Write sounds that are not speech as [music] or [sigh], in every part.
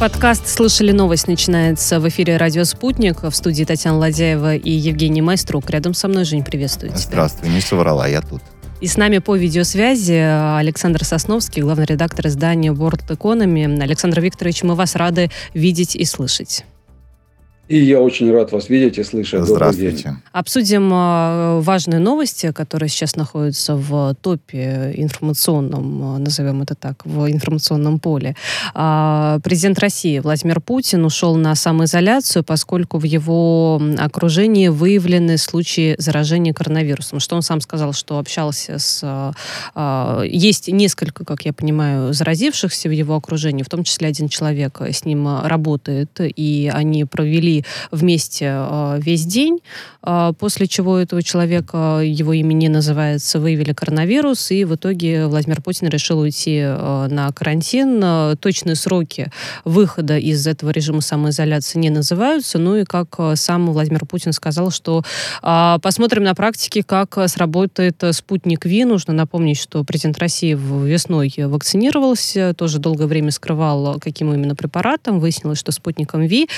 Подкаст «Слышали новость» начинается в эфире «Радио Спутник». В студии Татьяна Ладяева и Евгений Майструк. Рядом со мной, Жень, приветствую тебя. Здравствуй, не соврала, я тут. И с нами по видеосвязи Александр Сосновский, главный редактор издания World Economy. Александр Викторович, мы вас рады видеть и слышать. И я очень рад вас видеть и слышать. Здравствуйте. Обсудим э, важные новости, которые сейчас находятся в топе информационном, э, назовем это так, в информационном поле. А, президент России Владимир Путин ушел на самоизоляцию, поскольку в его окружении выявлены случаи заражения коронавирусом. Что он сам сказал, что общался с... Есть несколько, как я понимаю, заразившихся в его окружении, в том числе один человек с ним работает, и они провели вместе э, весь день, э, после чего этого человека, его имя не называется, выявили коронавирус, и в итоге Владимир Путин решил уйти э, на карантин. Точные сроки выхода из этого режима самоизоляции не называются, ну и как сам Владимир Путин сказал, что посмотрим на практике, как сработает спутник Ви. Нужно напомнить, что президент России весной вакцинировался, тоже долгое время скрывал, каким именно препаратом. Выяснилось, что спутником Ви.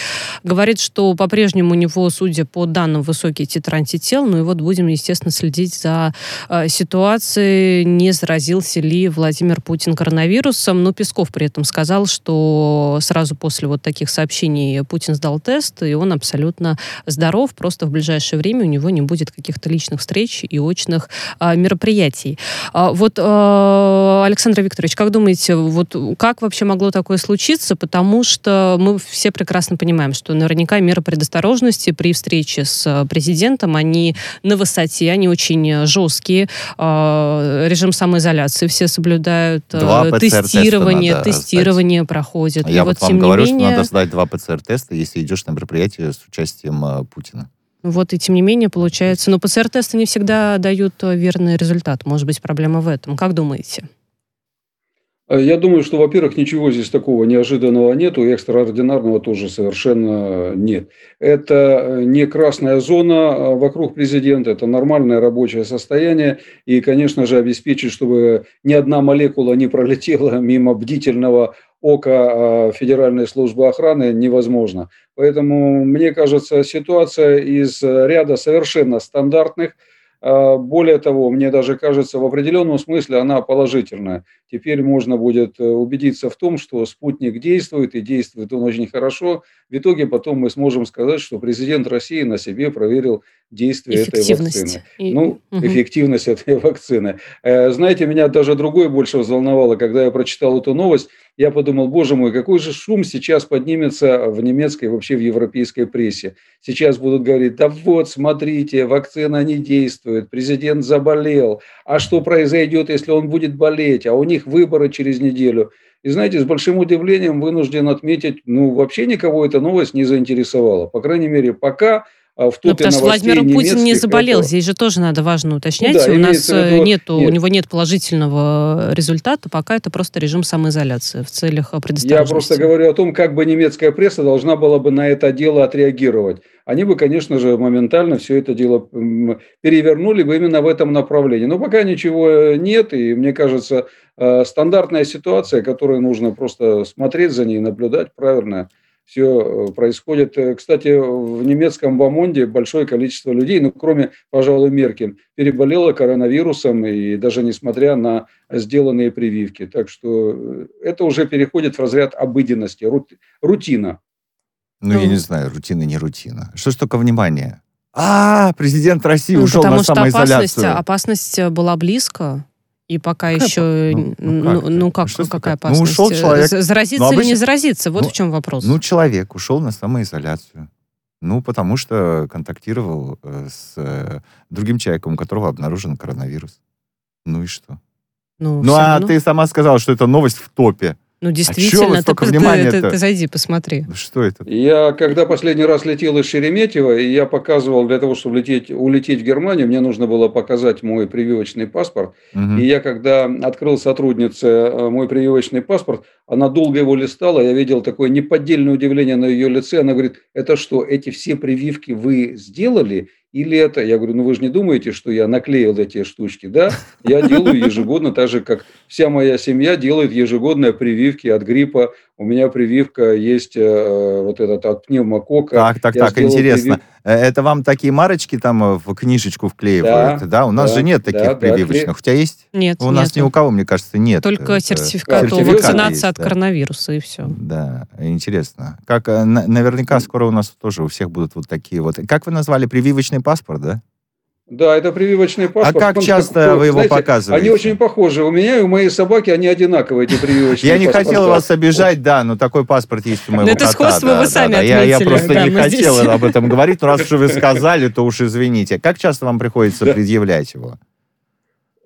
Говорит, что что по-прежнему у него, судя по данным, высокий титр антител. Ну и вот будем, естественно, следить за э, ситуацией, не заразился ли Владимир Путин коронавирусом. Но Песков при этом сказал, что сразу после вот таких сообщений Путин сдал тест, и он абсолютно здоров. Просто в ближайшее время у него не будет каких-то личных встреч и очных э, мероприятий. А, вот, э, Александр Викторович, как думаете, вот как вообще могло такое случиться? Потому что мы все прекрасно понимаем, что наверняка меры предосторожности при встрече с э, президентом, они на высоте, они очень жесткие. А, режим самоизоляции все соблюдают. Э, два тестирование, тестирование проходит. Я И вот, вот вам говорю, менее... что надо сдать два ПЦР-теста, если идешь на мероприятие с участием э, Путина. Вот и тем не менее получается. Но ПЦР-тесты не всегда дают верный результат. Может быть, проблема в этом. Как думаете? Э, я думаю, что, во-первых, ничего здесь такого неожиданного нету, экстраординарного тоже совершенно нет. Это э, не красная зона э, вокруг президента, это нормальное рабочее состояние, и, конечно же, обеспечить, чтобы ни одна молекула не пролетела [laughs] мимо бдительного ока Федеральной службы охраны невозможно. Поэтому, мне кажется, ситуация из ряда совершенно стандартных – а, более того, мне даже кажется, в определенном смысле она положительная. Теперь можно будет э, убедиться в том, что спутник действует, и действует он очень хорошо. В итоге потом мы сможем сказать, что президент России на себе проверил действие этой вакцины. Ну, угу. эффективность этой [laughs] вакцины. Э, знаете, меня даже другое больше взволновало, когда я прочитал эту новость. Я подумал, боже мой, какой же шум сейчас поднимется в немецкой, вообще в европейской прессе. Сейчас будут говорить, да вот, смотрите, вакцина не действует, президент заболел. А что произойдет, если он будет болеть? А у них выборы через неделю. И знаете, с большим удивлением вынужден отметить, ну, вообще никого эта новость не заинтересовала. По крайней мере, пока в топе ну, потому что Владимир Путин не заболел. Это... Здесь же тоже надо важно уточнять. Ну, да, У нас э, виду... нету, нет. у него нет положительного результата, пока это просто режим самоизоляции в целях предосторожности. Я просто говорю о том, как бы немецкая пресса должна была бы на это дело отреагировать. Они бы, конечно же, моментально все это дело перевернули бы именно в этом направлении. Но пока ничего нет, и мне кажется, э, стандартная ситуация, которую нужно просто смотреть за ней, наблюдать правильно – все э, происходит. Э, кстати, в немецком Бамонде большое количество людей, ну, кроме, пожалуй, Меркель, переболело коронавирусом, и даже несмотря на сделанные прививки. Так что э, это уже переходит в разряд обыденности, рутина. Ну, я не знаю, рутина, не рутина. Что ж только внимание? А, президент России ну, ушел на самоизоляцию. Потому что опасность, опасность была близко. И пока какая еще, ну, ну, ну, как, ну как, что какая опасность? Ну, ушел человек. Заразиться ну, обычно, или не заразиться? Вот ну, в чем вопрос. Ну, человек ушел на самоизоляцию. Ну, потому что контактировал э, с э, другим человеком, у которого обнаружен коронавирус. Ну и что? Ну, ну а равно... ты сама сказала, что это новость в топе. Ну, действительно, а ты, ты, ты, ты, ты зайди, посмотри. Что это? Я, когда последний раз летел из Шереметьево, и я показывал для того, чтобы лететь, улететь в Германию, мне нужно было показать мой прививочный паспорт. Угу. И я, когда открыл сотруднице э, мой прививочный паспорт, она долго его листала, я видел такое неподдельное удивление на ее лице. Она говорит, это что, эти все прививки вы сделали? Или это? Я говорю, ну вы же не думаете, что я наклеил эти штучки, да? Я делаю ежегодно, так же, как вся моя семья делает ежегодные прививки от гриппа. У меня прививка есть э, вот этот от пневмокока. Так, так, я так, интересно. Привив... Э, это вам такие марочки там э, в книжечку вклеивают, да? да? У нас да, же нет таких да, прививочных. Да, У тебя есть? Нет, У нас ни у кого, мне кажется, нет. Только сертификат, сертификат вакцинации есть, от да. коронавируса и все. Да, интересно. Как наверняка скоро у нас тоже у всех будут вот такие вот. Как вы назвали прививочный паспорт, да? Да, это прививочный паспорт. А как Он часто как, вы его знаете, показываете? Они очень похожи. У меня и у моей собаки они одинаковые, эти прививочные Я не хотел вас обижать, да, но такой паспорт есть у моего кота. Это сходство вы сами отметили. Я просто не хотел об этом говорить, но раз уже вы [laughs] сказали, то уж извините. Как часто вам приходится предъявлять его?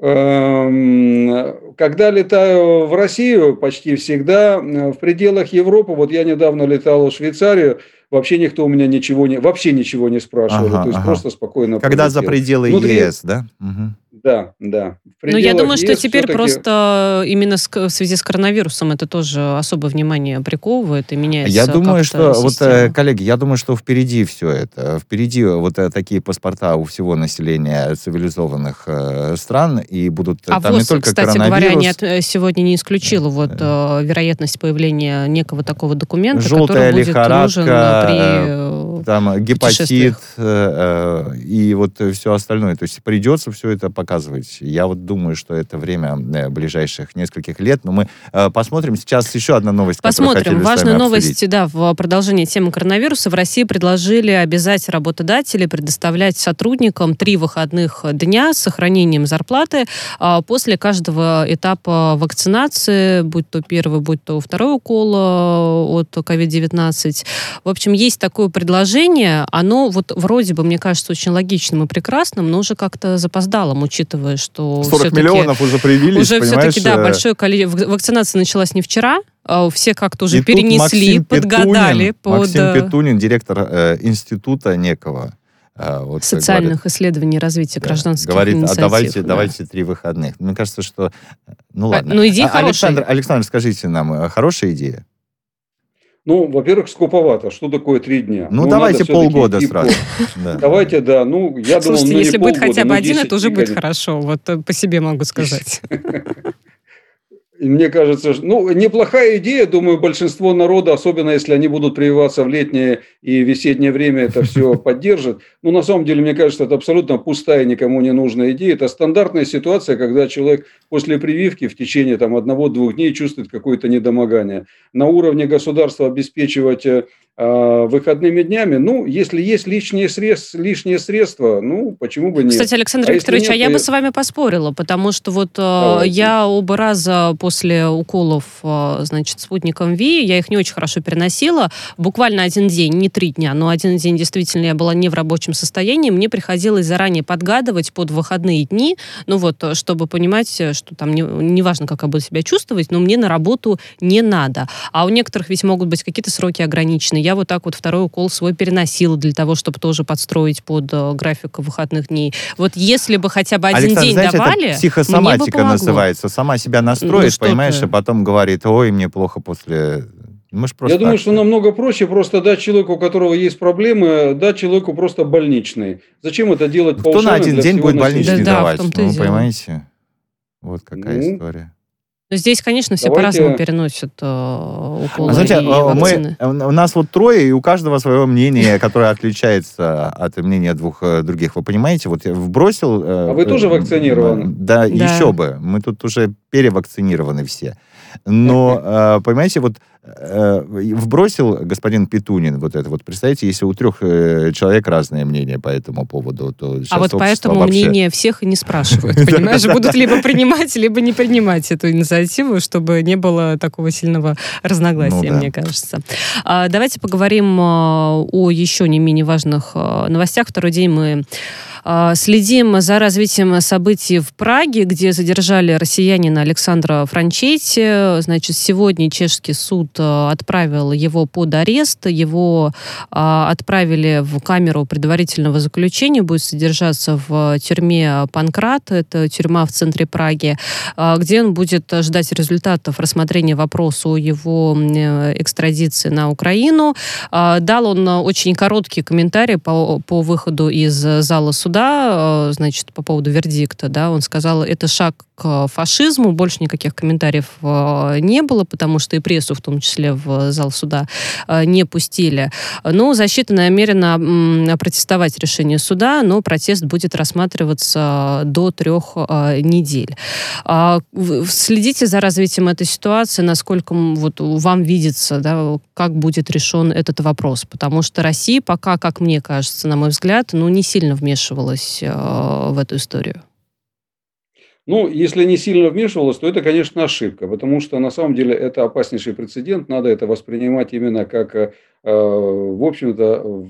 Эм, когда летаю в Россию, почти всегда в пределах Европы, вот я недавно летал в Швейцарию, вообще никто у меня ничего не, вообще ничего не спрашивали, ага, то есть ага. просто спокойно. Когда полетел. за пределы Внутри... ЕС, да? Угу. Да, да. Ну, я думаю, что теперь просто именно в связи с коронавирусом это тоже особое внимание приковывает и меняется. Я думаю, что система. вот, э, коллеги, я думаю, что впереди все это, впереди вот э, такие паспорта у всего населения цивилизованных э, стран и будут а там ВОЗ, не только кстати коронавирус. говоря, не от, сегодня не исключила вот э, вероятность появления некого такого документа, Желтая который будет нужен при там гепатит э, и вот все остальное. То есть придется все это показать показывать. Я вот думаю, что это время э, ближайших нескольких лет. Но мы э, посмотрим. Сейчас еще одна новость, Посмотрим. Важная новость, да, в продолжении темы коронавируса. В России предложили обязать работодателей предоставлять сотрудникам три выходных дня с сохранением зарплаты э, после каждого этапа вакцинации, будь то первый, будь то второй укол э, от COVID-19. В общем, есть такое предложение. Оно вот вроде бы, мне кажется, очень логичным и прекрасным, но уже как-то запоздалым, учитывая что 40 миллионов уже привились, Уже все-таки, да, большое количество... Вакцинация началась не вчера, а все как-то уже и перенесли, подгадали. Петунин, под... Максим э, Петунин, директор э, института некого, э, вот, социальных говорит, исследований развития да, гражданских говорит, а инициатив. А давайте, да. давайте три выходных. Мне кажется, что... Ну а, ладно. Ну, идея а, хорошая. Александр, Александр, скажите нам, э, хорошая идея? Ну, во-первых, скуповато. Что такое три дня? Ну, ну давайте полгода сразу. Да. Давайте, да. Ну, я думал, ну, если будет хотя бы один, это уже будет хорошо. Вот э, по себе могу сказать. [laughs] Мне кажется, ну, неплохая идея, думаю, большинство народа, особенно если они будут прививаться в летнее и весеннее время, это все [laughs] поддержит. Но на самом деле, мне кажется, это абсолютно пустая, никому не нужная идея. Это стандартная ситуация, когда человек после прививки в течение там, одного-двух дней чувствует какое-то недомогание. На уровне государства обеспечивать э, выходными днями. Ну, если есть лишние средства, лишние средства, ну, почему бы нет? Кстати, Александр а Викторович, нет, а я то... бы с вами поспорила, потому что вот э, Давайте. я оба раза после уколов, значит, спутником ВИ, я их не очень хорошо переносила. Буквально один день, не три дня, но один день действительно я была не в рабочем состоянии. Мне приходилось заранее подгадывать под выходные дни, ну вот, чтобы понимать, что там неважно, не как я буду себя чувствовать, но мне на работу не надо. А у некоторых ведь могут быть какие-то сроки ограничены я вот так вот второй укол свой переносила для того, чтобы тоже подстроить под э, график выходных дней. Вот если бы хотя бы один Александр, день знаете, давали, это психосоматика называется. Сама себя настроит, ну, понимаешь, а потом говорит, ой, мне плохо после мы просто Я думаю, что намного проще просто дать человеку, у которого есть проблемы, дать человеку просто больничный. Зачем это делать Кто на один день будет больничный да, давать? Да, ну, понимаете? Вот какая ну, история. Но здесь, конечно, все Давайте... по-разному переносят э, уколы а, знаете, и а, мы, у нас вот трое, и у каждого свое мнение, которое отличается от мнения двух э, других. Вы понимаете, вот я вбросил... Э, а вы тоже вакцинированы? Да, еще бы. Мы тут уже перевакцинированы все. Но, э, понимаете, вот э, вбросил господин Петунин вот это вот. Представьте, если у трех э, человек разное мнение по этому поводу, то А вот поэтому вообще... мнение всех и не спрашивают, [laughs] понимаешь? Будут либо принимать, либо не принимать эту инициативу, чтобы не было такого сильного разногласия, ну мне кажется. А, давайте поговорим о еще не менее важных новостях. Второй день мы следим за развитием событий в Праге, где задержали россиянина Александра Франчетти. Значит, сегодня чешский суд э, отправил его под арест. Его а, отправили в камеру предварительного заключения. Будет содержаться в тюрьме Панкрат. Это тюрьма в центре Праги, а, где он будет ждать результатов рассмотрения вопроса о его э, экстрадиции на Украину. Дал он очень короткий комментарий по, по выходу из зала суда, э, значит, по поводу вердикта, да, он сказал, это шаг к фашизму, больше никаких комментариев э, не было, потому что и прессу, в том числе в зал суда, э, не пустили. Но защита намерена протестовать решение суда, но протест будет рассматриваться до трех недель. А, следите за развитием этой ситуации, насколько вот вам видится, да, как будет решен этот вопрос, потому что Россия пока, как мне кажется, на мой взгляд, ну, не сильно вмешивалась э, в эту историю. Ну, если не сильно вмешивалась, то это, конечно, ошибка, потому что на самом деле это опаснейший прецедент, надо это воспринимать именно как, э, в общем-то,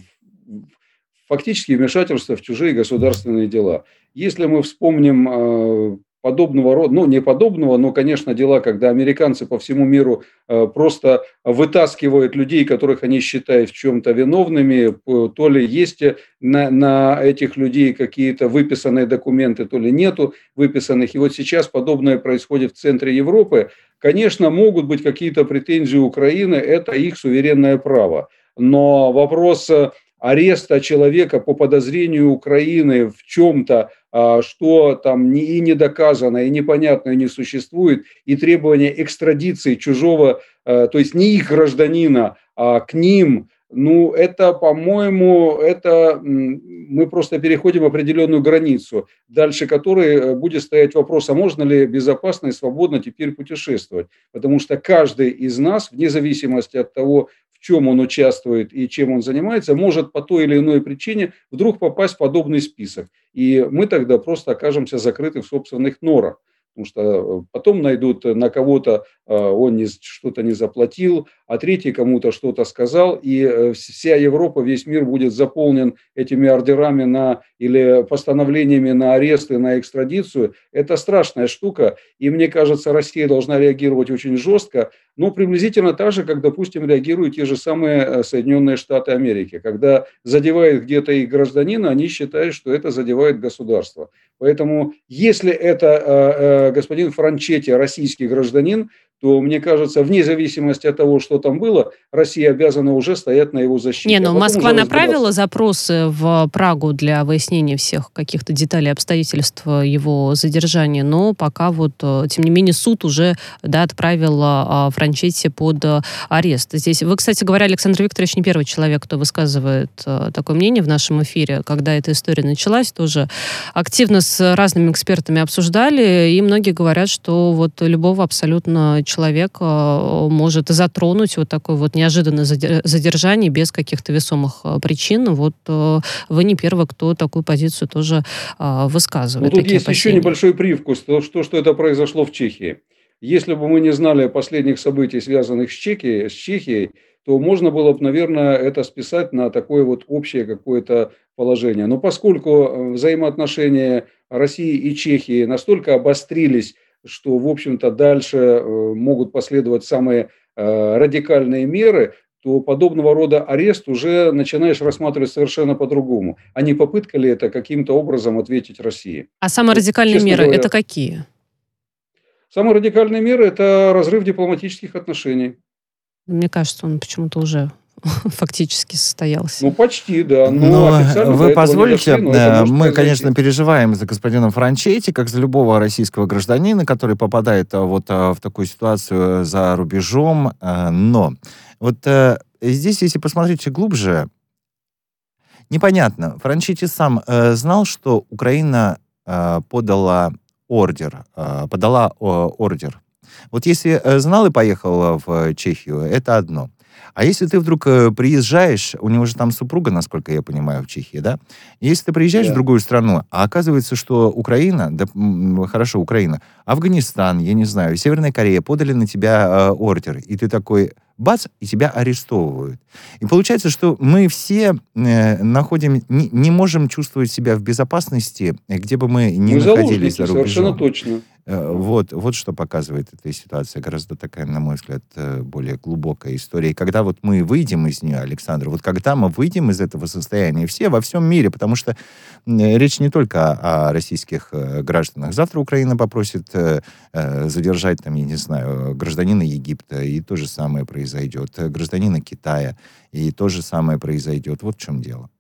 фактически вмешательство в чужие государственные дела. Если мы вспомним э, подобного рода, ну не подобного, но, конечно, дела, когда американцы по всему миру э, просто вытаскивают людей, которых они считают в чем-то виновными, то ли есть на, на этих людей какие-то выписанные документы, то ли нету выписанных. И вот сейчас подобное происходит в центре Европы. Конечно, могут быть какие-то претензии Украины, это их суверенное право. Но вопрос э, ареста человека по подозрению Украины в чем-то, а, что там и не доказано, и непонятно, и не существует, и требование экстрадиции чужого, а, то есть не их гражданина, а к ним, ну, это, по-моему, это мы просто переходим определенную границу, дальше которой э, будет стоять вопрос, а можно ли безопасно и свободно теперь путешествовать. Потому что каждый из нас, вне зависимости от того, в чем он участвует и чем он занимается, может по той или иной причине вдруг попасть в подобный список. И мы тогда просто окажемся закрыты в собственных норах потому что э, потом найдут на кого-то, э, он не, что-то не заплатил, а третий кому-то что-то сказал, и э, вся Европа, весь мир будет заполнен этими ордерами на, или постановлениями на аресты, на экстрадицию. Это страшная штука, и мне кажется, Россия должна реагировать очень жестко, но приблизительно так же, как, допустим, реагируют те же самые Соединенные Штаты Америки. Когда задевает где-то их гражданина, они считают, что это задевает государство. Поэтому, если это господин Франчетти российский гражданин, то, мне кажется, вне зависимости от того, что там было, Россия обязана уже стоять на его защите. Не, но ну, а Москва направила запросы в Прагу для выяснения всех каких-то деталей, обстоятельств его задержания, но пока вот, э, тем не менее, суд уже да, отправил а, Франчетти под арест. Здесь, вы, кстати говоря, Александр Викторович не первый человек, кто высказывает э, такое мнение в нашем эфире, когда эта история началась, тоже активно с разными экспертами обсуждали, и многие говорят, что вот любого абсолютно человек э, может затронуть вот такое вот неожиданное задержание без каких-то весомых э, причин. Вот э, вы не первый, кто такую позицию тоже высказывает. Ну, тут есть опасения. еще небольшой привкус, то, что, что это произошло в Чехии. Если бы мы не знали о последних событиях, связанных с Чехией, с Чехией, то можно было бы, наверное, это списать на такое вот общее какое-то положение. Но поскольку взаимоотношения России и Чехии настолько обострились что, в общем-то, дальше э, могут последовать самые э, радикальные меры, то подобного рода арест уже начинаешь рассматривать совершенно по-другому. А не попытка ли это каким-то образом ответить России? А самые радикальные меры говоря, это какие? Самые радикальные меры – это разрыв дипломатических отношений. Мне кажется, он почему-то уже [laughs] фактически состоялся. Ну, почти, да. Но, но вы позволите, дошли, э, мы, конечно, переживаем за господина Франчетти, как за любого российского гражданина, который попадает э, вот э, в такую ситуацию за рубежом. Но вот здесь, если посмотреть глубже, непонятно. Франчетти сам знал, что Украина подала ордер, подала ордер. Вот если знал и поехал в Чехию, это одно – А если ты вдруг э, приезжаешь, у него же там супруга, насколько я понимаю, в Чехии, да? Если ты приезжаешь да. в другую страну, а оказывается, что Украина, да, хорошо, Украина, Афганистан, я не знаю, Северная Корея подали на тебя э, ордер, и ты такой, бац, и тебя арестовывают. И получается, что мы все э, находим, не, не можем чувствовать себя в безопасности, где бы мы ни мы находились за рубежом. Совершенно точно. Э, вот, вот что показывает эта ситуация. Гораздо такая, на мой взгляд, э, более глубокая история. И когда вот мы выйдем из нее, Александр, вот когда мы выйдем из этого состояния, все во всем мире, потому что речь не только о, о российских э, гражданах. Завтра Украина попросит задержать, там, я не знаю, гражданина Египта, и то же самое произойдет. Гражданина Китая, и то же самое произойдет. Вот в чем дело.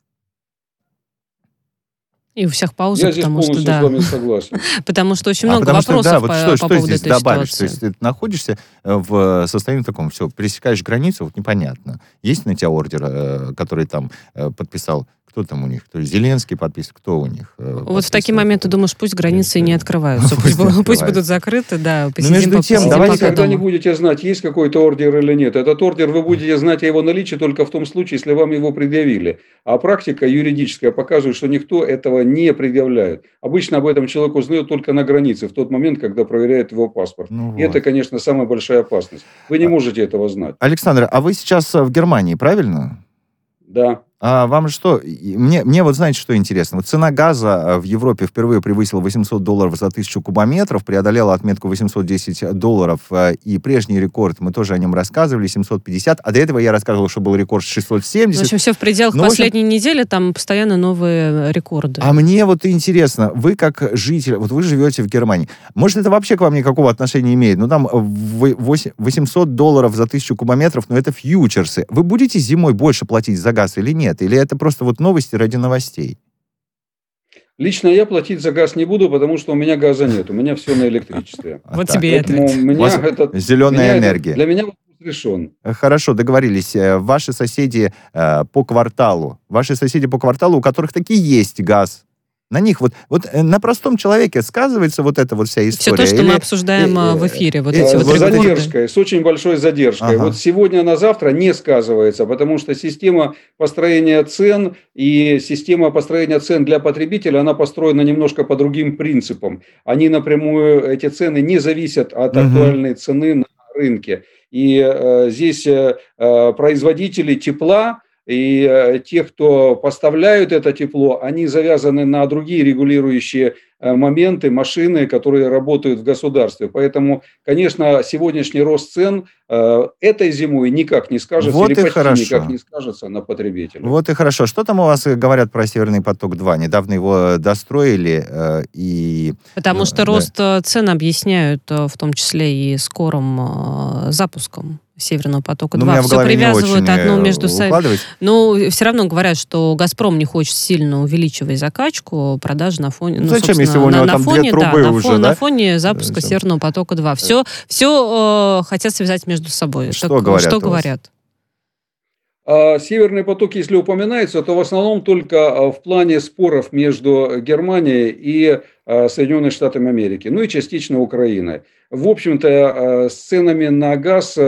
И у всех паузы, Я потому что да. с вами согласен. [laughs] потому что очень а много а вопросов что, да, вот по, что, по что поводу здесь этой добавишь? ситуации. То есть ты находишься э, в состоянии таком, все, пересекаешь границу, вот непонятно. Есть на тебя ордер, э, который там э, подписал кто там у них? То есть Зеленский подписывает, кто у них? Э, вот в такие моменты думаешь, пусть границы не открываются, [laughs] пусть, пусть будут закрыты, да, посидим, Но между тем, давайте когда не будете знать, есть какой-то ордер или нет. Этот ордер вы будете знать о его наличии только в том случае, если вам его предъявили. А практика юридическая показывает, что никто этого не предъявляет. Обычно об этом человек узнает только на границе, в тот момент, когда проверяет его паспорт. Ну И вот. это, конечно, самая большая опасность. Вы не а можете этого знать. Александр, а вы сейчас в Германии, правильно? Да. А вам что? Мне, мне вот знаете, что интересно? Вот цена газа э, в Европе впервые превысила 800 долларов за тысячу кубометров, преодолела отметку 810 долларов, э, и прежний рекорд, мы тоже о нем рассказывали, 750, а до этого я рассказывал, что был рекорд 670. В общем, все в пределах Но, ну, последней общем... недели, там постоянно новые рекорды. А мне вот интересно, вы как житель, вот вы живете в Германии, может, это вообще к вам никакого отношения имеет? Ну, там 800 долларов за тысячу кубометров, но это фьючерсы. Вы будете зимой больше платить за газ или нет? Нет? Или это просто вот новости ради новостей? Лично я платить за газ не буду, потому что у меня газа нет. У меня все на электричестве. [laughs] Вот тебе это. Зеленая энергия. Для меня решен. Хорошо, договорились. Э, ваши соседи э, по кварталу, ваши соседи по кварталу, у которых таки есть газ, на них вот, вот э, на простом человеке сказывается вот эта вот вся история. Все то, что Или... мы обсуждаем и, в эфире. Вот и, эти вот задержкой, с очень большой задержкой. Ага. Вот сегодня на завтра не сказывается, потому что система построения цен и система построения цен для потребителя, она построена немножко по другим принципам. Они напрямую, эти цены не зависят от угу. актуальной цены на рынке. И э, здесь э, э производители тепла, и э, те, кто поставляют это тепло, они завязаны на другие регулирующие э, моменты, машины, которые работают в государстве. Поэтому, конечно, сегодняшний рост цен э, этой зимой никак не скажется, вот или почти хорошо. никак не скажется на потребителя. Вот и хорошо. Что там у вас говорят про Северный поток-2? Недавно его достроили и... Потому что да. рост цен объясняют в том числе и скорым запуском. Северного потока 2. Все привязывают одно между собой. Но все равно говорят, что Газпром не хочет сильно увеличивать закачку, продажи на фоне. Ну, Зачем, если у него на, там на фоне, две трубы да, уже, на, фон, да? на фоне запуска Зачем? Северного потока 2. Все, все э, хотят связать между собой. Что так, говорят? Что говорят? А Северный поток, если упоминается, то в основном только в плане споров между Германией и Соединенными Штатами Америки, ну и частично Украиной. В общем-то, с ценами на газ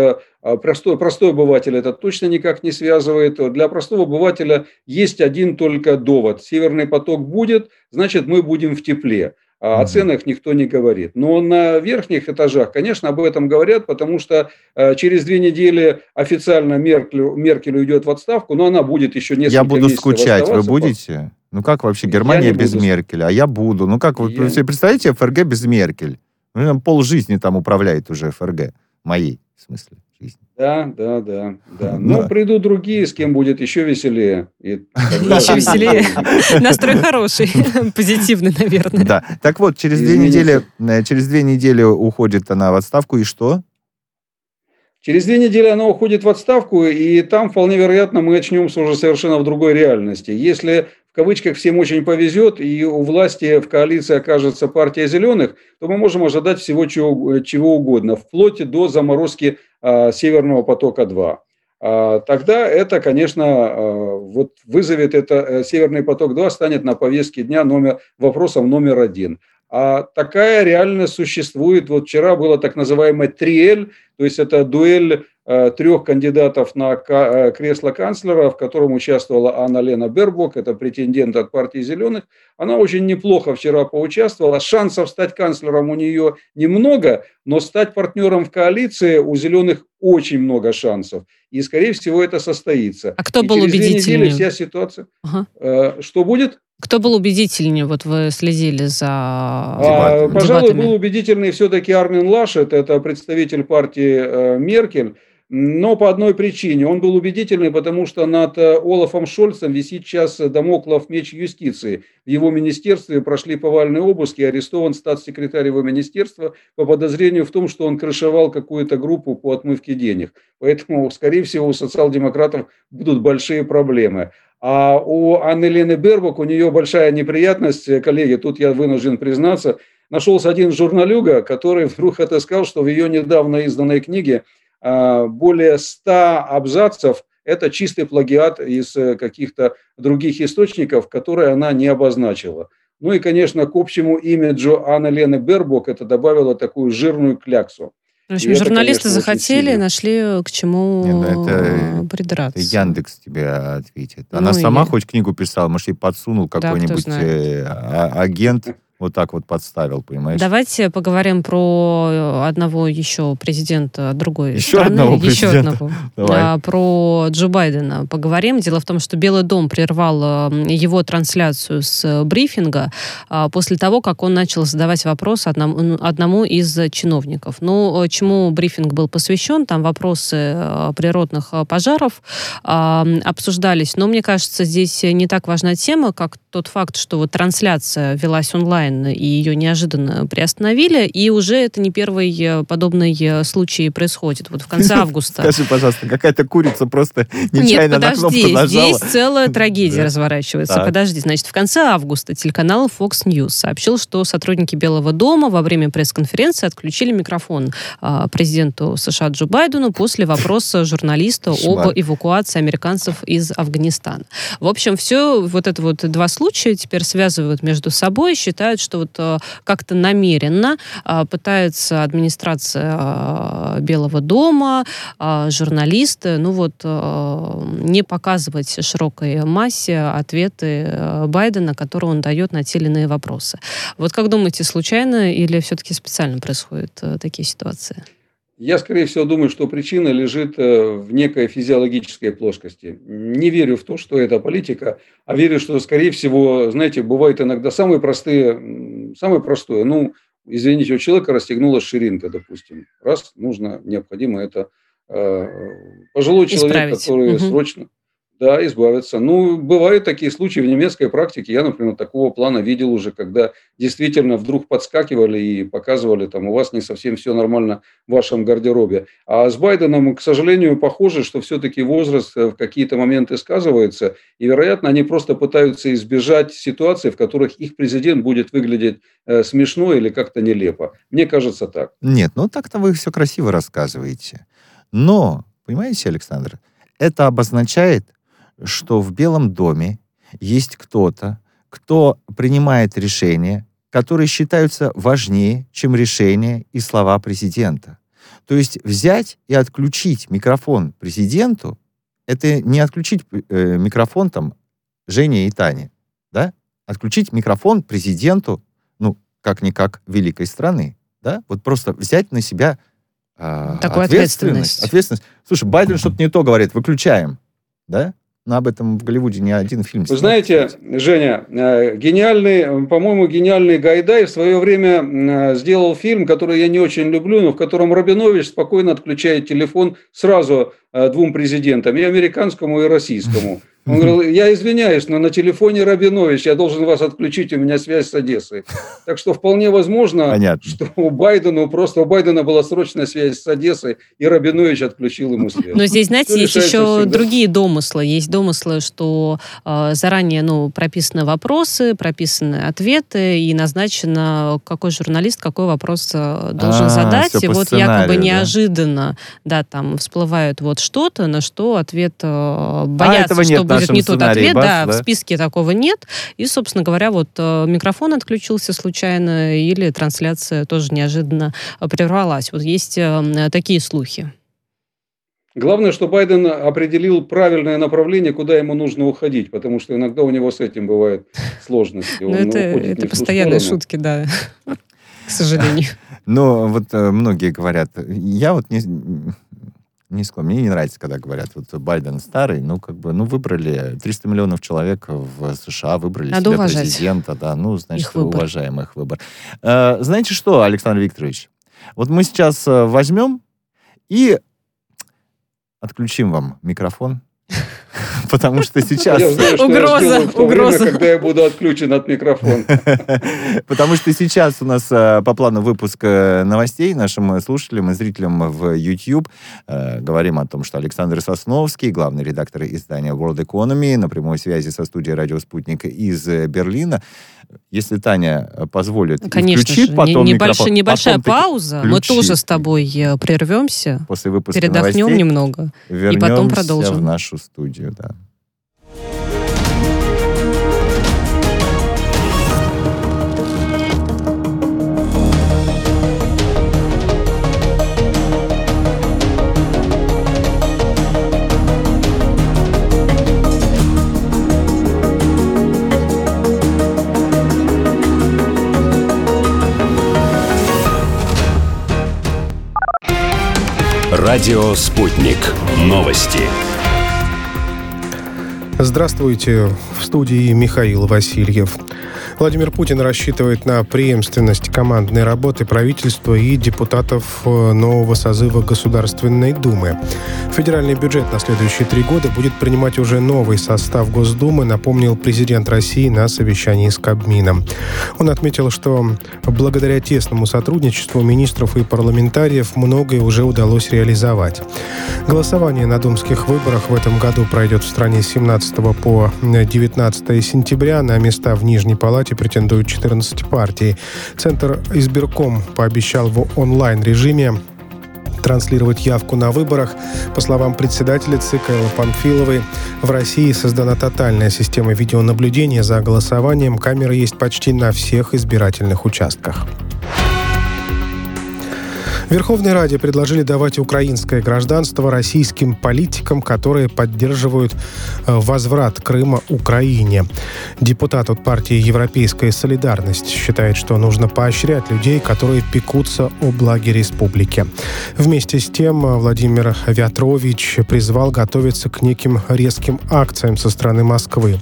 простой, простой обыватель это точно никак не связывает. Для простого обывателя есть один только довод. Северный поток будет, значит мы будем в тепле. А о ценах никто не говорит. Но на верхних этажах, конечно, об этом говорят, потому что э, через две недели официально Меркель, Меркель уйдет в отставку, но она будет еще несколько Я буду скучать, вы будете? Ну как вообще Германия без буду. Меркеля? А я буду. Ну как, вы я... представляете ФРГ без Меркель? Ну, пол жизни там управляет уже ФРГ. Моей, в смысле жизни. Да, да, да, да. [laughs] Ну, да. придут другие, с кем будет еще веселее. [laughs] еще веселее. [laughs] Настрой хороший, позитивный, наверное. Да. Так вот, через две недели, э, через две недели уходит она в отставку, и что? Через две недели она уходит в отставку, и там, вполне вероятно, мы очнемся уже совершенно в другой реальности. Если кавычках всем очень повезет, и у власти в коалиции окажется партия зеленых, то мы можем ожидать всего чего, чего угодно, вплоть до заморозки а, Северного потока-2. А, тогда это, конечно, а, вот вызовет это, э, Северный поток-2 станет на повестке дня номер, вопросом номер один. А такая реальность существует. Вот вчера было так называемое триэль, то есть это дуэль трех кандидатов на э, кресло канцлера, в котором участвовала Анна Лена Бербок, это претендент от партии «Зеленых». Она очень неплохо вчера поучаствовала. Шансов стать канцлером у нее немного, но стать партнером в коалиции у «Зеленых» очень много шансов. И, скорее всего, это состоится. А кто и был убедительнее? вся ситуация. Ага. Э, что будет? Кто был убедительнее? Вот вы следили за а, Пожалуй, был убедительный все-таки Армин Лашет, это представитель партии Меркель но по одной причине. Он был убедительный, потому что над э, Олафом Шольцем висит сейчас Дамоклов меч юстиции. В его министерстве прошли повальные обыски, арестован статс-секретарь его министерства по подозрению в том, что он крышевал какую-то группу по отмывке денег. Поэтому, скорее всего, у социал-демократов будут большие проблемы. А у Анны Лены Бербок, у нее большая неприятность, э, коллеги, тут я вынужден признаться, нашелся один журналюга, который [laughs] вдруг отыскал, что в ее недавно изданной книге более 100 абзацев – это чистый плагиат из э, каких-то других источников, которые она не обозначила. Ну и, конечно, к общему имиджу Анны Лены Бербок это добавило такую жирную кляксу. В общем, и журналисты это, конечно, захотели, нашли к чему Не, ну это, придраться. Это Яндекс тебе ответит. Она ну, сама или... хоть книгу писала, может, ей подсунул какой-нибудь да, э, а, агент вот так вот подставил, понимаешь? Давайте поговорим про э, одного еще президента другой еще страны. Одного еще одного. [laughs] Давай. А, про Джо Байдена поговорим. Дело в том, что Белый дом прервал э, его трансляцию с брифинга а, после того, как он начал задавать вопрос одному, одному из чиновников. Ну, э, чему брифинг был посвящен? Там вопросы природных пожаров а, обсуждались. Но мне кажется, здесь не так важна тема, как тот факт, что вот трансляция велась онлайн онлайн, и ее неожиданно приостановили, и уже это не первый э, подобный э, случай происходит. Вот в конце [laughs] августа. Скажи, пожалуйста, какая-то курица просто нечаянно Нет, подожди, на кнопку нажала. здесь целая [laughs] трагедия разворачивается. Подожди, значит, в конце августа телеканал Fox News сообщил, что сотрудники Белого дома во время пресс-конференции отключили микрофон а, президенту США Джо Байдену после вопроса журналиста об эвакуации американцев из Афганистана. В общем, все вот это вот два случая теперь связывают между собой, считают, считают, что вот э, как-то намеренно э, пытается администрация э, Белого дома, журналисты, ну вот не показывать широкой массе ответы Байдена, которые он дает на те или иные вопросы. Вот как думаете, случайно или все-таки специально происходят такие ситуации? Я, скорее всего, думаю, что причина лежит э, в некой физиологической плоскости. Не верю в то, что это политика, а верю, что, скорее всего, знаете, бывают иногда самые простые, самое простое. Ну, извините, у человека расстегнулась ширинка, допустим. Раз, нужно, необходимо это э, пожилой человек, Исправить. который угу. срочно да, избавиться. Ну, бывают такие случаи в немецкой практике. Я, например, такого плана видел уже, когда действительно вдруг подскакивали и показывали, там, у вас не совсем все нормально в вашем гардеробе. А с Байденом, к сожалению, похоже, что все-таки возраст в какие-то моменты сказывается. И, вероятно, они просто пытаются избежать ситуации, в которых их президент будет выглядеть э, смешно или как-то нелепо. Мне кажется так. Нет, ну так-то вы все красиво рассказываете. Но, понимаете, Александр, это обозначает, что в Белом доме есть кто-то, кто принимает решения, которые считаются важнее, чем решения и слова президента. То есть взять и отключить микрофон президенту, это не отключить э, микрофон там Жене и Тане, да? Отключить микрофон президенту, ну, как-никак великой страны, да? Вот просто взять на себя э, Такую ответственность. ответственность. Слушай, Байден что-то не то говорит, выключаем, да? Но об этом в Голливуде не один фильм. Вы знаете, Женя, э, гениальный, по-моему, гениальный Гайдай в свое время э, сделал фильм, который я не очень люблю, но в котором Рабинович спокойно отключает телефон сразу э, двум президентам, и американскому, и российскому. Он говорил, я извиняюсь, но на телефоне Рабинович, я должен вас отключить, у меня связь с Одессой. Так что вполне возможно, Понятно. что у Байдена, просто у Байдена была срочная связь с Одессой, и Рабинович отключил ему связь. Но здесь, знаете, Все есть еще всегда. другие домыслы. Есть домыслы, что э, заранее ну, прописаны вопросы, прописаны ответы, и назначено, какой журналист какой вопрос э, должен а, задать. И вот якобы неожиданно, да? там всплывает вот что-то, на что ответ э, боятся, а что будет не тот ответ, бас, да, да, в списке такого нет. И, собственно говоря, вот э, микрофон отключился случайно или трансляция тоже неожиданно прервалась. Вот есть э, такие слухи. Главное, что Байден определил правильное направление, куда ему нужно уходить, потому что иногда у него с этим бывают сложности. Ну, это, это постоянные шутки, да, [laughs] к сожалению. Но вот э, многие говорят, я вот не, не склонен. Мне не нравится, когда говорят, вот Байден старый, ну, как бы, ну, выбрали 300 миллионов человек в США, выбрали Надо себя уважать. президента, да, ну, значит, их выбор. уважаем их выбор. Э, знаете что, Александр Викторович, вот мы сейчас э, возьмем и отключим вам микрофон, [laughs] Потому что сейчас... угроза, угроза. когда я буду отключен от микрофона. [laughs] Потому что сейчас у нас э, по плану выпуск э, новостей нашим слушателям и зрителям в YouTube. Э, говорим о том, что Александр Сосновский, главный редактор издания World Economy, на прямой связи со студией «Радио Спутник» из Берлина. Если Таня позволит, Конечно включит же. потом не, небольшая, небольшая пауза. Мы тоже с тобой прервемся. После выпуска Передохнем немного. И потом продолжим. в нашу студию, да. Радио «Спутник». Новости. Здравствуйте. В студии Михаил Васильев. Владимир Путин рассчитывает на преемственность командной работы правительства и депутатов э, нового созыва Государственной Думы. Федеральный бюджет на следующие три года будет принимать уже новый состав Госдумы, напомнил президент России на совещании с Кабмином. Он отметил, что благодаря тесному сотрудничеству министров и парламентариев многое уже удалось реализовать. Голосование на думских выборах в этом году пройдет в стране с 17 по 19 сентября. На места в Нижней Палате Палате претендуют 14 партий. Центр избирком пообещал в онлайн-режиме транслировать явку на выборах. По словам председателя ЦИК Эллы Панфиловой, в России создана тотальная система видеонаблюдения за голосованием. Камеры есть почти на всех избирательных участках. Верховной Раде предложили давать украинское гражданство российским политикам, которые поддерживают э, возврат Крыма Украине. Депутат от партии «Европейская солидарность» считает, что нужно поощрять людей, которые пекутся о благе республики. Вместе с тем Владимир Вятрович призвал готовиться к неким резким акциям со стороны Москвы.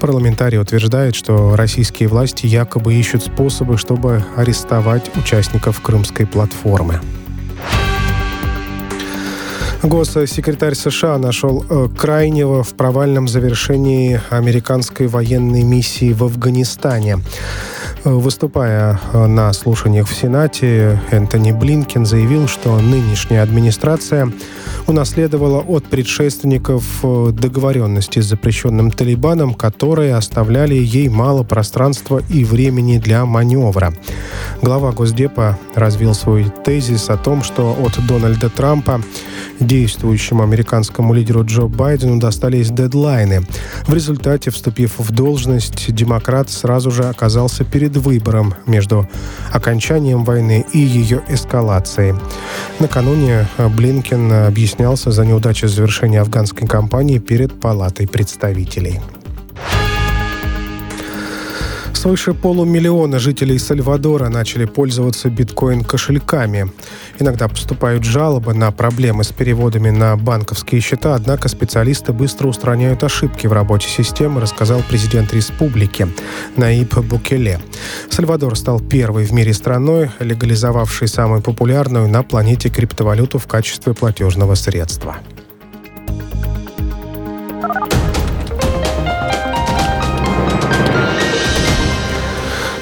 Парламентарий утверждает, что российские власти якобы ищут способы, чтобы арестовать участников крымской платформы. Госсекретарь США нашел э, крайнего в провальном завершении американской военной миссии в Афганистане. Выступая э, на слушаниях в Сенате, Энтони Блинкен заявил, что нынешняя администрация унаследовала от предшественников э, договоренности с запрещенным Талибаном, которые оставляли ей мало пространства и времени для маневра. Глава Госдепа развил свой тезис о том, что от Дональда Трампа действующему американскому лидеру Джо Байдену достались дедлайны. В результате, вступив в должность, демократ сразу же оказался перед выбором между окончанием войны и ее эскалацией. Накануне Блинкен объяснялся за неудачу завершения афганской кампании перед Палатой представителей. Свыше полумиллиона жителей Сальвадора начали пользоваться биткоин-кошельками. Иногда поступают жалобы на проблемы с переводами на банковские счета, однако специалисты быстро устраняют ошибки в работе системы, рассказал президент республики Наиб Букеле. Сальвадор стал первой в мире страной, легализовавшей самую популярную на планете криптовалюту в качестве платежного средства.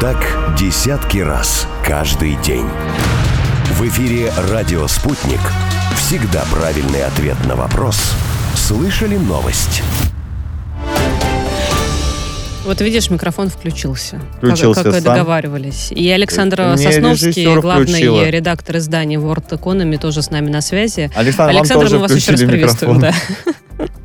И так десятки раз каждый день. В эфире «Радио Спутник». Всегда правильный ответ на вопрос – Услышали новость. Вот видишь, микрофон включился. Включился как, как сам. вы договаривались. И Александр Мне Сосновский, главный включила. редактор издания World Economy, тоже с нами на связи. Александр, Александр, вам мы вас еще раз приветствуем. Да.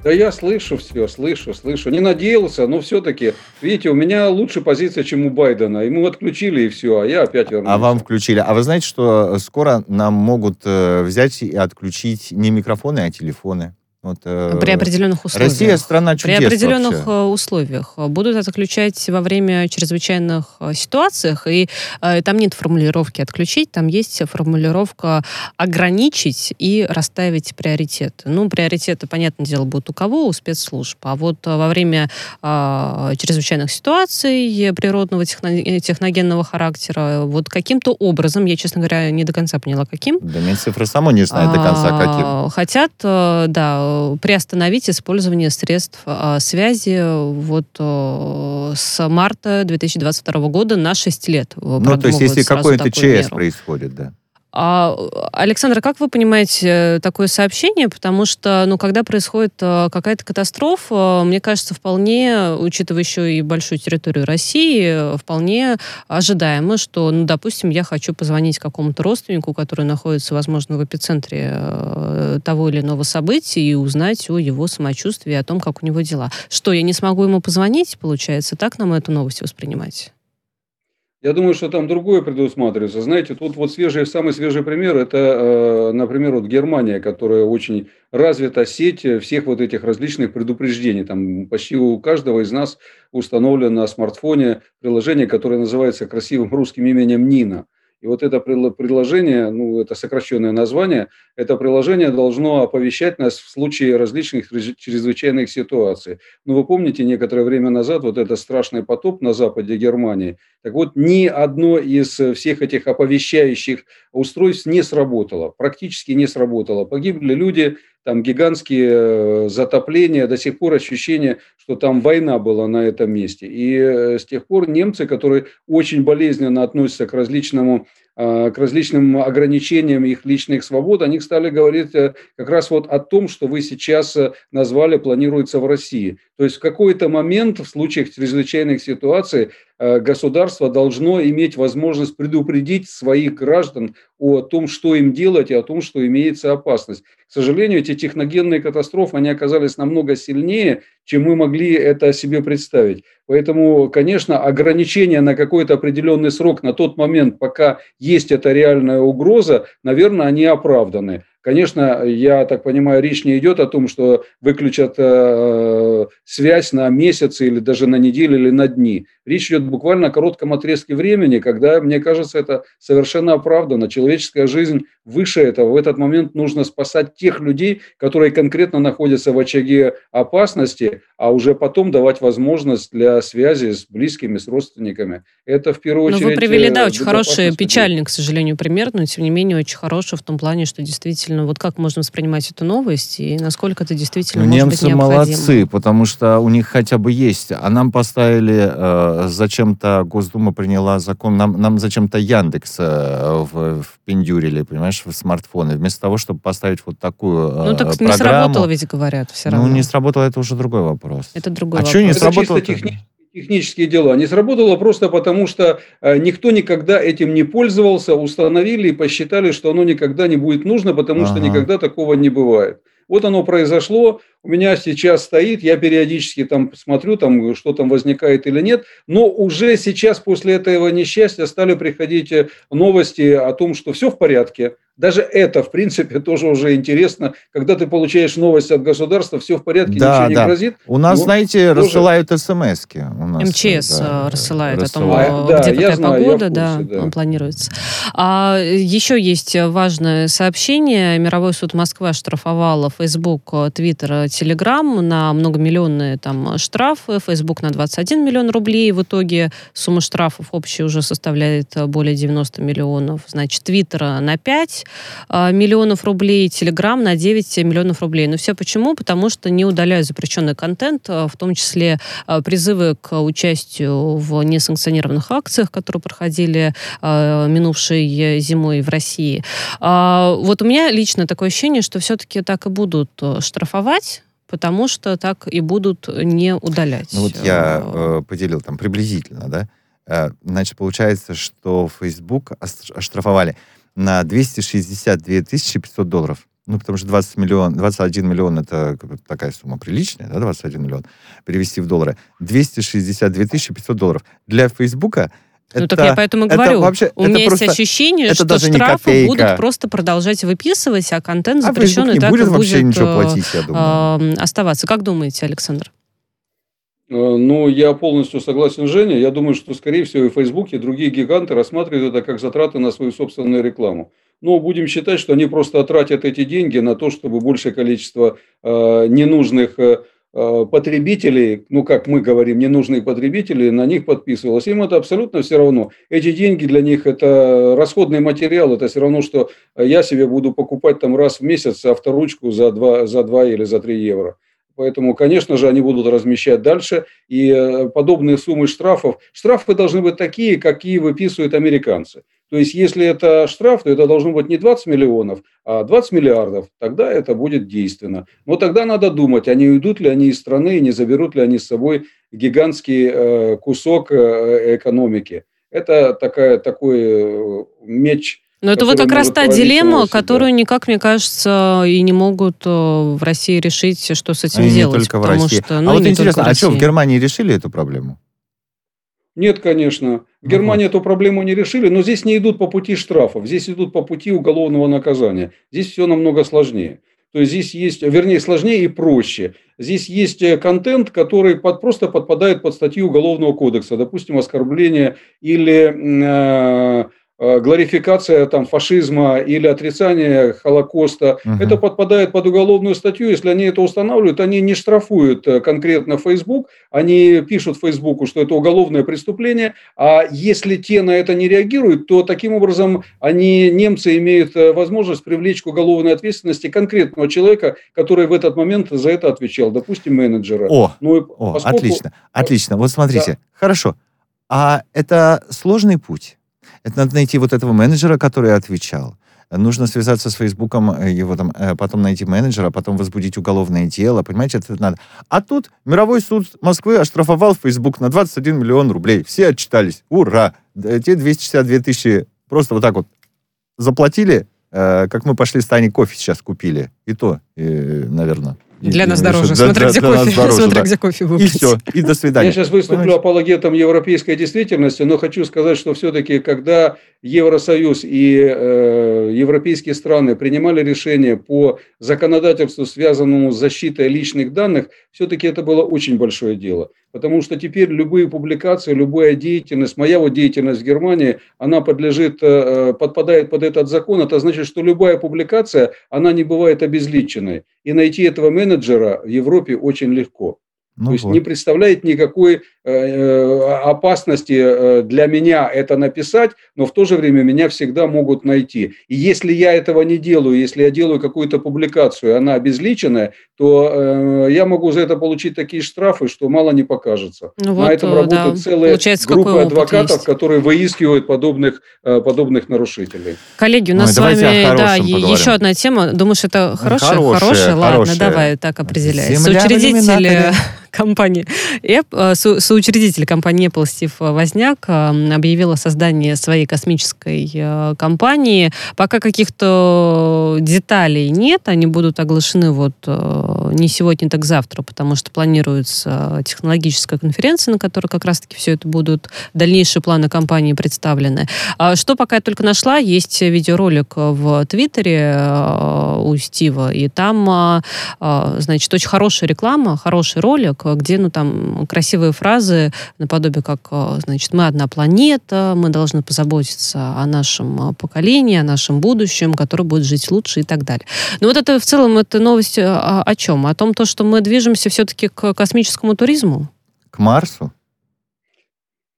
Да я слышу все, слышу, слышу. Не надеялся, но все-таки, видите, у меня лучше позиция, чем у Байдена. Ему отключили и все, а я опять вернулся. А вам включили. А вы знаете, что скоро нам могут э, взять и отключить не микрофоны, а телефоны? Вот, э, при определенных условиях. Россия страна чудес При определенных вообще. Э, условиях. Будут отключать во время чрезвычайных э, ситуациях, и э, там нет формулировки «отключить», там есть формулировка «ограничить» и расставить приоритеты. Ну, приоритеты, понятное дело, будут у кого? У спецслужб. А вот во время э, чрезвычайных ситуаций природного техно- техногенного характера, вот каким-то образом, я, честно говоря, не до конца поняла, каким. Да, Минцифры само не знает до конца, каким. Хотят, да, приостановить использование средств э, связи вот э, с марта 2022 года на 6 лет. Ну, то есть, если какой-то ЧС меру. происходит, да. А, Александр, как вы понимаете такое сообщение? Потому что, ну, когда происходит э, какая-то катастрофа, мне кажется, вполне, учитывая еще и большую территорию России, вполне ожидаемо, что, ну, допустим, я хочу позвонить какому-то родственнику, который находится, возможно, в эпицентре э, того или иного события, и узнать о его самочувствии, о том, как у него дела. Что, я не смогу ему позвонить, получается? Так нам эту новость воспринимать? Я думаю, что там другое предусматривается. Знаете, тут вот свежий, самый свежий пример, это, э, например, вот Германия, которая очень развита сеть всех вот этих различных предупреждений. Там почти у каждого из нас установлено на смартфоне приложение, которое называется красивым русским именем Нина. И вот это приложение, ну, это сокращенное название, это приложение должно оповещать нас в случае различных чрезвычайных ситуаций. Ну, вы помните, некоторое время назад вот этот страшный потоп на западе Германии, так вот, ни одно из всех этих оповещающих устройств не сработало, практически не сработало. Погибли люди, там гигантские э, затопления, до сих пор ощущение, что там война была на этом месте. И э, с тех пор немцы, которые очень болезненно относятся к различному Э, к различным ограничениям их личных свобод, они стали говорить э, как раз вот о том, что вы сейчас назвали, планируется в России. То есть в какой-то момент в случаях чрезвычайных ситуаций государство должно иметь возможность предупредить своих граждан о том, что им делать и о том, что имеется опасность. К сожалению, эти техногенные катастрофы, они оказались намного сильнее, чем мы могли это себе представить. Поэтому, конечно, ограничения на какой-то определенный срок на тот момент, пока есть эта реальная угроза, наверное, они оправданы. Конечно, я так понимаю, речь не идет о том, что выключат э, связь на месяцы или даже на неделю или на дни. Речь идет буквально о коротком отрезке времени, когда, мне кажется, это совершенно оправдано. Человеческая жизнь выше этого. В этот момент нужно спасать тех людей, которые конкретно находятся в очаге опасности, а уже потом давать возможность для связи с близкими, с родственниками. Это в первую очередь... Ну, вы привели, да, очень хороший, печальный, к сожалению, пример, но тем не менее очень хороший в том плане, что действительно действительно, вот как можно воспринимать эту новость и насколько это действительно ну, может немцы быть необходимо? молодцы, потому что у них хотя бы есть. А нам поставили, э, зачем-то Госдума приняла закон, нам, нам зачем-то Яндекс э, в, впендюрили, понимаешь, в смартфоны, вместо того, чтобы поставить вот такую э, Ну так программу. не сработало ведь, говорят, все равно. Ну не сработало, это уже другой вопрос. Это другой а вопрос. что не это сработало? чисто техни- технические дела. Не сработало просто потому, что э, никто никогда этим не пользовался, установили и посчитали, что оно никогда не будет нужно, потому ага. что никогда такого не бывает. Вот оно произошло, у меня сейчас стоит, я периодически там смотрю, там, что там возникает или нет, но уже сейчас после этого несчастья стали приходить э, новости о том, что все в порядке, даже это, в принципе, [laughs] тоже уже интересно. Когда ты получаешь новость от государства, все в порядке, да, ничего да. не грозит. У нас, ну, знаете, тоже... рассылают смс МЧС да, рассылает, о том, да, где какая знаю, погода, курсе, да, да, планируется. А, еще есть важное сообщение. Мировой суд Москвы оштрафовала Facebook, Twitter, Telegram на многомиллионные там штрафы. Facebook на 21 миллион рублей. В итоге сумма штрафов общая уже составляет более 90 миллионов. Значит, Twitter на 5 а, миллионов рублей, Telegram на 9 миллионов рублей. Но все почему? Потому что не удаляют запрещенный контент, а, в том числе а, призывы к участию в несанкционированных акциях, которые проходили минувшей зимой в России. Вот у меня лично такое ощущение, что все-таки так и будут штрафовать потому что так и будут не удалять. Ну вот я э, поделил там приблизительно, да. Э, значит, получается, что Facebook оштрафовали на 262 500 долларов. Ну, потому что 20 миллион, 21 миллион это такая сумма приличная, да, 21 миллион, перевести в доллары. 262 500 долларов. Для Фейсбука ну, так я поэтому говорю. Вообще, У меня есть ощущение, что даже штрафы будут просто продолжать выписывать, а контент а запрещенный а так будет и будет ничего э, платить, я думаю. оставаться. Как думаете, Александр? Э, ну, я полностью согласен с Женей. Я думаю, что, скорее всего, и Facebook, и другие гиганты рассматривают это как затраты на свою собственную рекламу. Но будем считать, что они просто тратят эти деньги на то, чтобы большее количество э, ненужных э, Э, потребителей, ну, как мы говорим, ненужные потребители, на них подписывалось. Им это абсолютно все равно. Эти деньги для них это расходный материал, это все равно, что я себе буду покупать там раз в месяц авторучку за 2, за 2 или за 3 евро. Поэтому, конечно же, они будут размещать дальше. И э, подобные суммы штрафов, штрафы должны быть такие, какие выписывают американцы. То есть, если это штраф, то это должно быть не 20 миллионов, а 20 миллиардов. Тогда это будет действенно. Но тогда надо думать, а не уйдут ли они из страны, не заберут ли они с собой гигантский э, кусок э, экономики. Это такая, такой меч но это вот как раз та дилемма, которую никак, мне кажется, и не могут в России решить, что с этим и делать. Не только в России. Что, ну, а вот интересно, а что, в Германии решили эту проблему? Нет, конечно. В Германии эту проблему не решили, но здесь не идут по пути штрафов, здесь идут по пути уголовного наказания. Здесь все намного сложнее. То есть здесь есть, вернее, сложнее и проще. Здесь есть э, контент, который под, просто подпадает под статью Уголовного кодекса, допустим, оскорбление или Э, гларификация там, фашизма или отрицание Холокоста, угу. это подпадает под уголовную статью. Если они это устанавливают, они не штрафуют э, конкретно Facebook, они пишут Фейсбуку, что это уголовное преступление, а если те на это не реагируют, то таким образом они, немцы, имеют э, возможность привлечь к уголовной ответственности конкретного человека, который в этот момент за это отвечал, допустим, менеджера. О, ну, о поскольку... отлично, отлично. Вот смотрите, да. хорошо. А это сложный путь? Это надо найти вот этого менеджера, который отвечал. Нужно связаться с Фейсбуком, э, его там, э, потом найти менеджера, потом возбудить уголовное дело. Понимаете, это надо. А тут мировой суд Москвы оштрафовал Фейсбук на 21 миллион рублей. Все отчитались. Ура! Те 262 тысячи просто вот так вот заплатили, э, как мы пошли с Таней кофе сейчас купили. И то, наверное. Для нас дороже. Смотря, для, где, для кофе. Дороже, Смотря да. где кофе выпить. И все. И до свидания. Я сейчас выступлю Понимаете? апологетом европейской действительности, но хочу сказать, что все-таки, когда Евросоюз и э, европейские страны принимали решения по законодательству, связанному с защитой личных данных, все-таки это было очень большое дело. Потому что теперь любые публикации, любая деятельность, моя вот деятельность в Германии, она подлежит, э, подпадает под этот закон. Это значит, что любая публикация, она не бывает обезличенной. И найти этого менеджера в Европе очень легко. Ну То есть вот. не представляет никакой э, э, опасности э, для меня это написать, но в то же время меня всегда могут найти. И если я этого не делаю, если я делаю какую-то публикацию, она обезличенная, то э, я могу за это получить такие штрафы, что мало не покажется. Ну вот, На этом э, работают да. целые Получается, группы адвокатов, есть. которые выискивают подобных, э, подобных нарушителей. Коллеги, у нас Ой, с вами да, еще одна тема. Думаешь, это хорошая? Хорошая, хорошая? Ладно, хорошая. давай так определяй. Соучредители компании Apple, э, соучредитель компании Apple Стив Возняк э, объявил о создании своей космической э, компании. Пока каких-то деталей нет, они будут оглашены вот не сегодня, так завтра, потому что планируется технологическая конференция, на которой как раз-таки все это будут дальнейшие планы компании представлены. А что пока я только нашла, есть видеоролик в Твиттере у Стива, и там, значит, очень хорошая реклама, хороший ролик, где, ну, там красивые фразы наподобие как, э, значит, мы одна планета, мы должны позаботиться о нашем э, поколении, о нашем будущем, которое будет жить лучше и так далее. Но вот это в целом, это новость э, о, о чем? О том, то, что мы движемся все-таки к космическому туризму? К Марсу?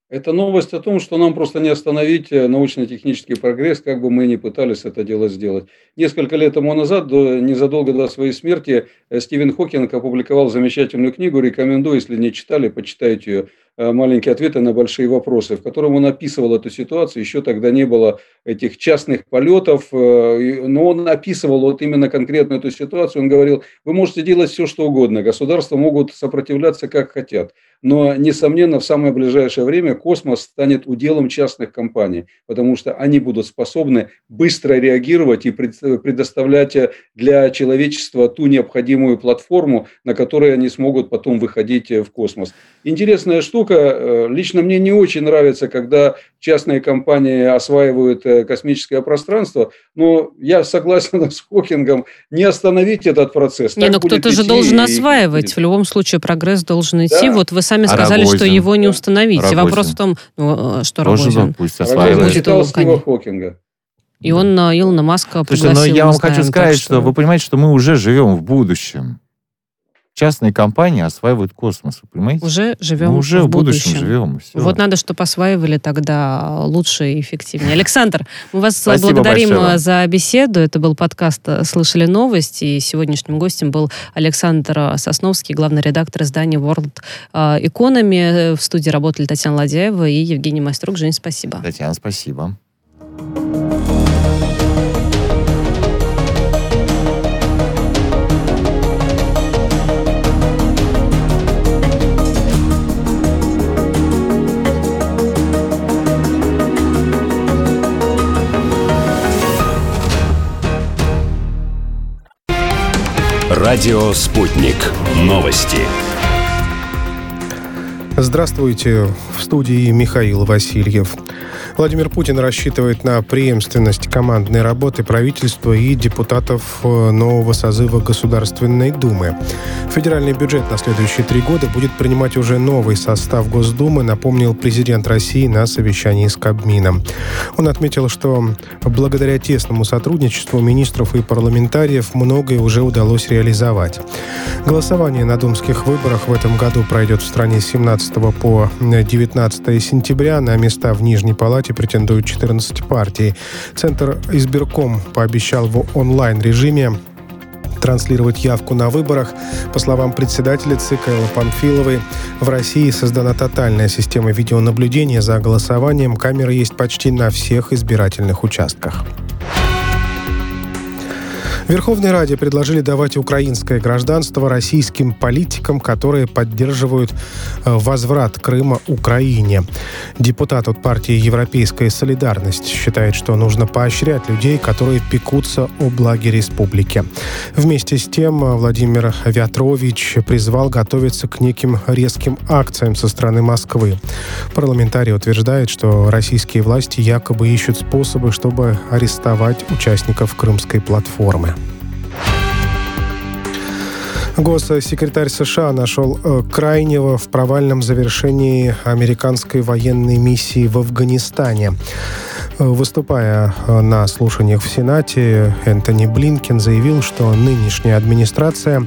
Это новость о том, что нам просто не остановить э, научно-технический прогресс, как бы мы ни пытались это дело сделать. Несколько лет тому назад, до, незадолго до своей смерти, э, Стивен Хокинг опубликовал замечательную книгу, рекомендую, если не читали, почитайте ее Э, маленькие ответы на большие вопросы, в котором он описывал эту ситуацию. Еще тогда не было этих частных полетов, но он описывал вот именно конкретно эту ситуацию. Он говорил, вы можете делать все, что угодно, государства могут сопротивляться как хотят. Но, несомненно, в самое ближайшее время космос станет уделом частных компаний, потому что они будут способны быстро реагировать и предоставлять для человечества ту необходимую платформу, на которой они смогут потом выходить в космос. Интересная штука, э, лично мне не очень нравится, когда частные компании осваивают э, космическое пространство, но я согласен [laughs] с Хокингом, не остановить этот процесс. Не, но кто-то же должен осваивать, и... в любом случае прогресс должен идти. Да. Вот вы сами сказали, Рогозин. что его не установить. Рогозин. Вопрос в том, ну, э, что Тоже Рогозин. Пусть осваивает. читал Стива Хокинга. И он на Илона Маска Слушайте, но я вам хочу сказать, что... что вы понимаете, что мы уже живем в будущем частные компании осваивают космос, вы понимаете? Уже живем Мы уже в, в будущем. будущем живем. Все. Вот надо, чтобы осваивали тогда лучше и эффективнее. Александр, мы вас Спасибо благодарим большое. за беседу. Это был подкаст «Слышали новости». И сегодняшним гостем был Александр Сосновский, главный редактор издания World Economy. В студии работали Татьяна Ладяева и Евгений Майструк. Жень, спасибо. Татьяна, спасибо. Радио «Спутник». Новости. Здравствуйте. В студии Михаил Васильев. Владимир Путин рассчитывает на преемственность командной работы правительства и депутатов э, нового созыва Государственной Думы. Федеральный бюджет на следующие три года будет принимать уже новый состав Госдумы, напомнил президент России на совещании с Кабмином. Он отметил, что благодаря тесному сотрудничеству министров и парламентариев многое уже удалось реализовать. Голосование на думских выборах в этом году пройдет в стране с 17 по 19 сентября. На места в Нижней Палате претендуют 14 партий. Центр избирком пообещал в онлайн-режиме транслировать явку на выборах. По словам председателя ЦИК Эллы Панфиловой, в России создана тотальная система видеонаблюдения за голосованием. Камеры есть почти на всех избирательных участках. Верховной Раде предложили давать украинское гражданство российским политикам, которые поддерживают э, возврат Крыма Украине. Депутат от партии «Европейская солидарность» считает, что нужно поощрять людей, которые пекутся о благе республики. Вместе с тем Владимир Вятрович призвал готовиться к неким резким акциям со стороны Москвы. Парламентарий утверждает, что российские власти якобы ищут способы, чтобы арестовать участников крымской платформы. Госсекретарь США нашел э, крайнего в провальном завершении американской военной миссии в Афганистане. Выступая э, на слушаниях в Сенате, Энтони Блинкен заявил, что нынешняя администрация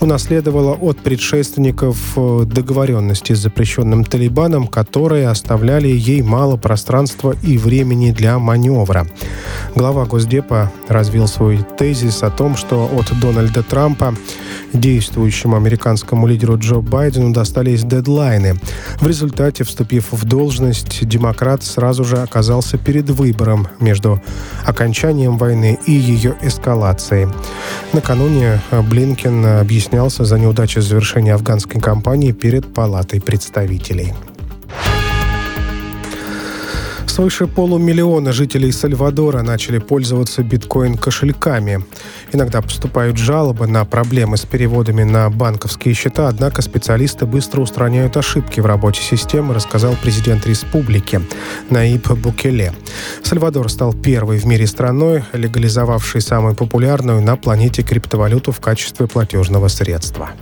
унаследовала от предшественников э, договоренности с запрещенным Талибаном, которые оставляли ей мало пространства и времени для маневра. Глава Госдепа развил свой тезис о том, что от Дональда Трампа действующему американскому лидеру Джо Байдену достались дедлайны. В результате, вступив в должность, демократ сразу же оказался перед перед выбором между окончанием войны и ее эскалацией. Накануне Блинкен объяснялся за неудачу завершения афганской кампании перед Палатой представителей. Свыше полумиллиона жителей Сальвадора начали пользоваться биткоин-кошельками. Иногда поступают жалобы на проблемы с переводами на банковские счета, однако специалисты быстро устраняют ошибки в работе системы, рассказал президент республики Наиб Букеле. Сальвадор стал первой в мире страной, легализовавшей самую популярную на планете криптовалюту в качестве платежного средства.